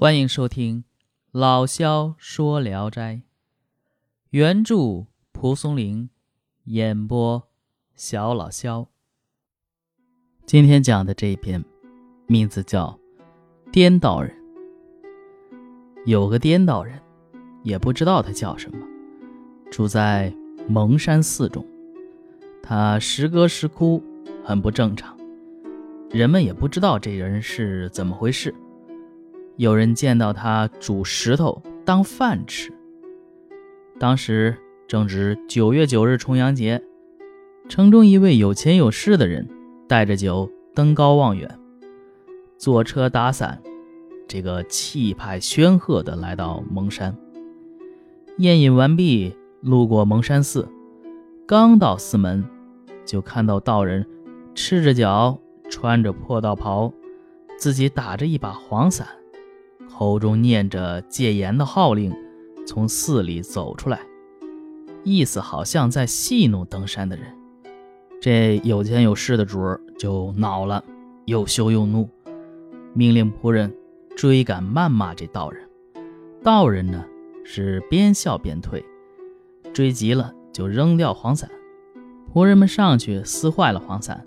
欢迎收听《老萧说聊斋》，原著蒲松龄，演播小老萧。今天讲的这一篇，名字叫《颠倒人》。有个颠倒人，也不知道他叫什么，住在蒙山寺中。他时歌时哭，很不正常。人们也不知道这人是怎么回事。有人见到他煮石头当饭吃。当时正值九月九日重阳节，城中一位有钱有势的人带着酒登高望远，坐车打伞，这个气派煊赫的来到蒙山。宴饮完毕，路过蒙山寺，刚到寺门，就看到道人赤着脚，穿着破道袍，自己打着一把黄伞。口中念着戒严的号令，从寺里走出来，意思好像在戏弄登山的人。这有钱有势的主儿就恼了，又羞又怒，命令仆人追赶谩骂这道人。道人呢是边笑边退，追急了就扔掉黄伞。仆人们上去撕坏了黄伞，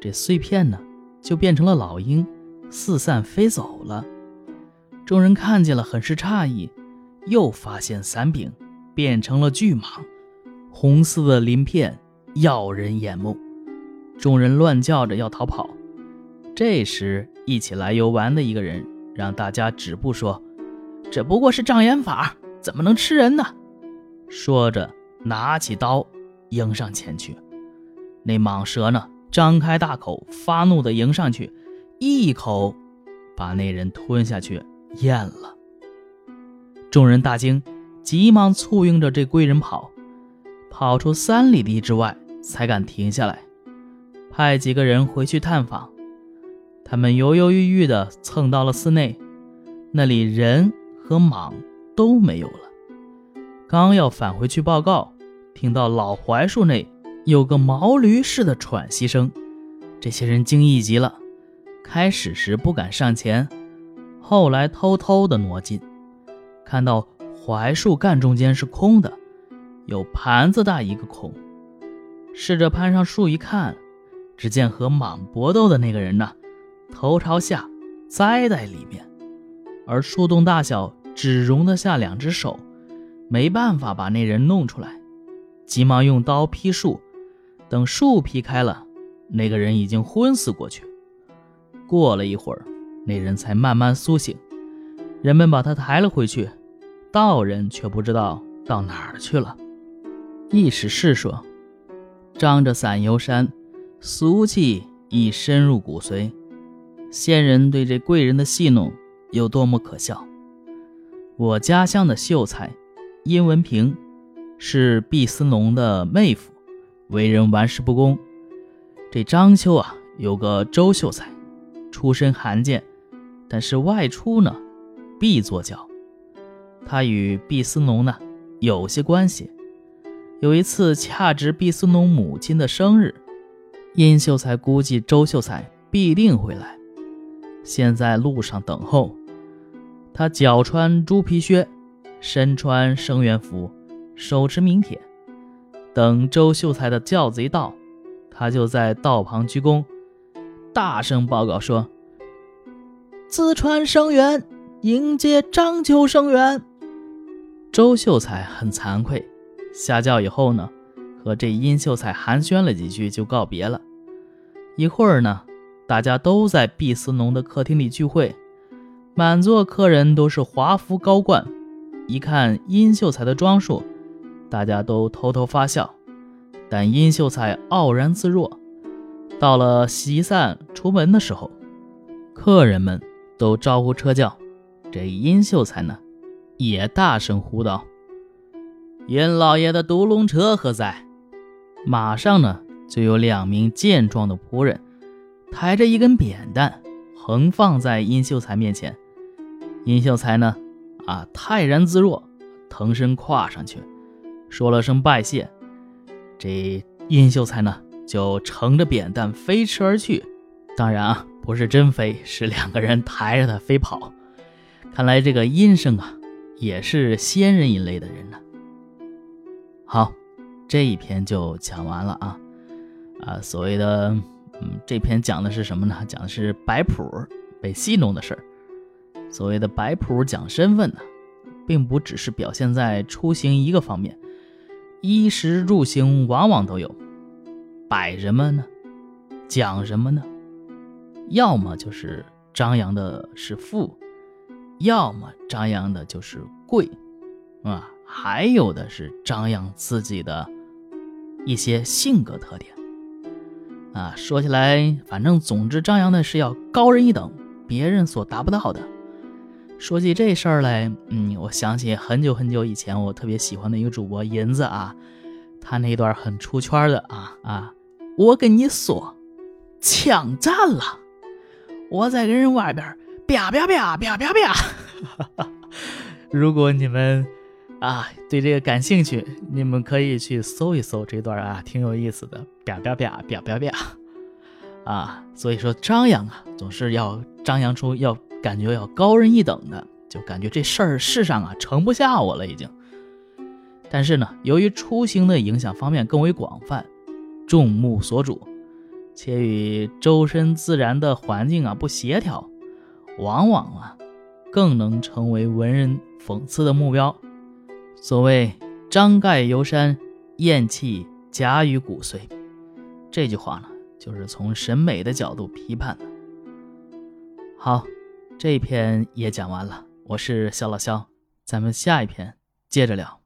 这碎片呢就变成了老鹰，四散飞走了。众人看见了，很是诧异，又发现伞柄变成了巨蟒，红色的鳞片耀人眼目。众人乱叫着要逃跑。这时，一起来游玩的一个人让大家止步，说：“这不过是障眼法，怎么能吃人呢？”说着，拿起刀迎上前去。那蟒蛇呢，张开大口，发怒地迎上去，一口把那人吞下去。咽了，众人大惊，急忙簇拥着这贵人跑，跑出三里地之外，才敢停下来，派几个人回去探访。他们犹犹豫豫地蹭到了寺内，那里人和蟒都没有了。刚要返回去报告，听到老槐树内有个毛驴似的喘息声，这些人惊异极了，开始时不敢上前。后来偷偷的挪近，看到槐树干中间是空的，有盘子大一个孔。试着攀上树一看，只见和蟒搏斗的那个人呢，头朝下栽在里面，而树洞大小只容得下两只手，没办法把那人弄出来。急忙用刀劈树，等树劈开了，那个人已经昏死过去。过了一会儿。那人才慢慢苏醒，人们把他抬了回去，道人却不知道到哪儿去了。意思是说，张着伞游山，俗气已深入骨髓。先人对这贵人的戏弄有多么可笑？我家乡的秀才殷文平是毕思农的妹夫，为人玩世不恭。这章丘啊，有个周秀才，出身寒贱。但是外出呢，必坐轿。他与毕思农呢有些关系。有一次恰值毕思农母亲的生日，殷秀才估计周秀才必定会来，先在路上等候。他脚穿猪皮靴，身穿生员服，手持名帖。等周秀才的轿子一到，他就在道旁鞠躬，大声报告说。淄川生源迎接章丘生源。周秀才很惭愧，下轿以后呢，和这殷秀才寒暄了几句，就告别了。一会儿呢，大家都在毕思农的客厅里聚会，满座客人都是华服高冠。一看殷秀才的装束，大家都偷偷发笑，但殷秀才傲然自若。到了席散出门的时候，客人们。都招呼车轿，这殷秀才呢，也大声呼道：“殷老爷的独龙车何在？”马上呢，就有两名健壮的仆人，抬着一根扁担，横放在殷秀才面前。殷秀才呢，啊，泰然自若，腾身跨上去，说了声拜谢。这殷秀才呢，就乘着扁担飞驰而去。当然啊。不是真飞，是两个人抬着他飞跑。看来这个阴生啊，也是仙人一类的人呢。好，这一篇就讲完了啊。啊，所谓的，嗯，这篇讲的是什么呢？讲的是摆谱被戏弄的事儿。所谓的摆谱讲身份呢，并不只是表现在出行一个方面，衣食住行往往都有。摆什么呢？讲什么呢？要么就是张扬的是富，要么张扬的就是贵，啊，还有的是张扬自己的一些性格特点。啊，说起来，反正总之张扬的是要高人一等，别人所达不到的。说起这事儿来，嗯，我想起很久很久以前我特别喜欢的一个主播银子啊，他那段很出圈的啊啊。我跟你说，抢占了！我在跟人外边啪啪啪啪啪啪。如果你们啊对这个感兴趣，你们可以去搜一搜这段啊，挺有意思的。啪啪啪啪啪啪啊！所以说张扬啊，总是要张扬出要感觉要高人一等的，就感觉这事儿世上啊盛不下我了已经。但是呢，由于出行的影响方面更为广泛。众目所瞩，且与周身自然的环境啊不协调，往往啊更能成为文人讽刺的目标。所谓“张盖游山，厌气夹于骨髓”，这句话呢，就是从审美的角度批判的。好，这一篇也讲完了，我是小老肖，咱们下一篇接着聊。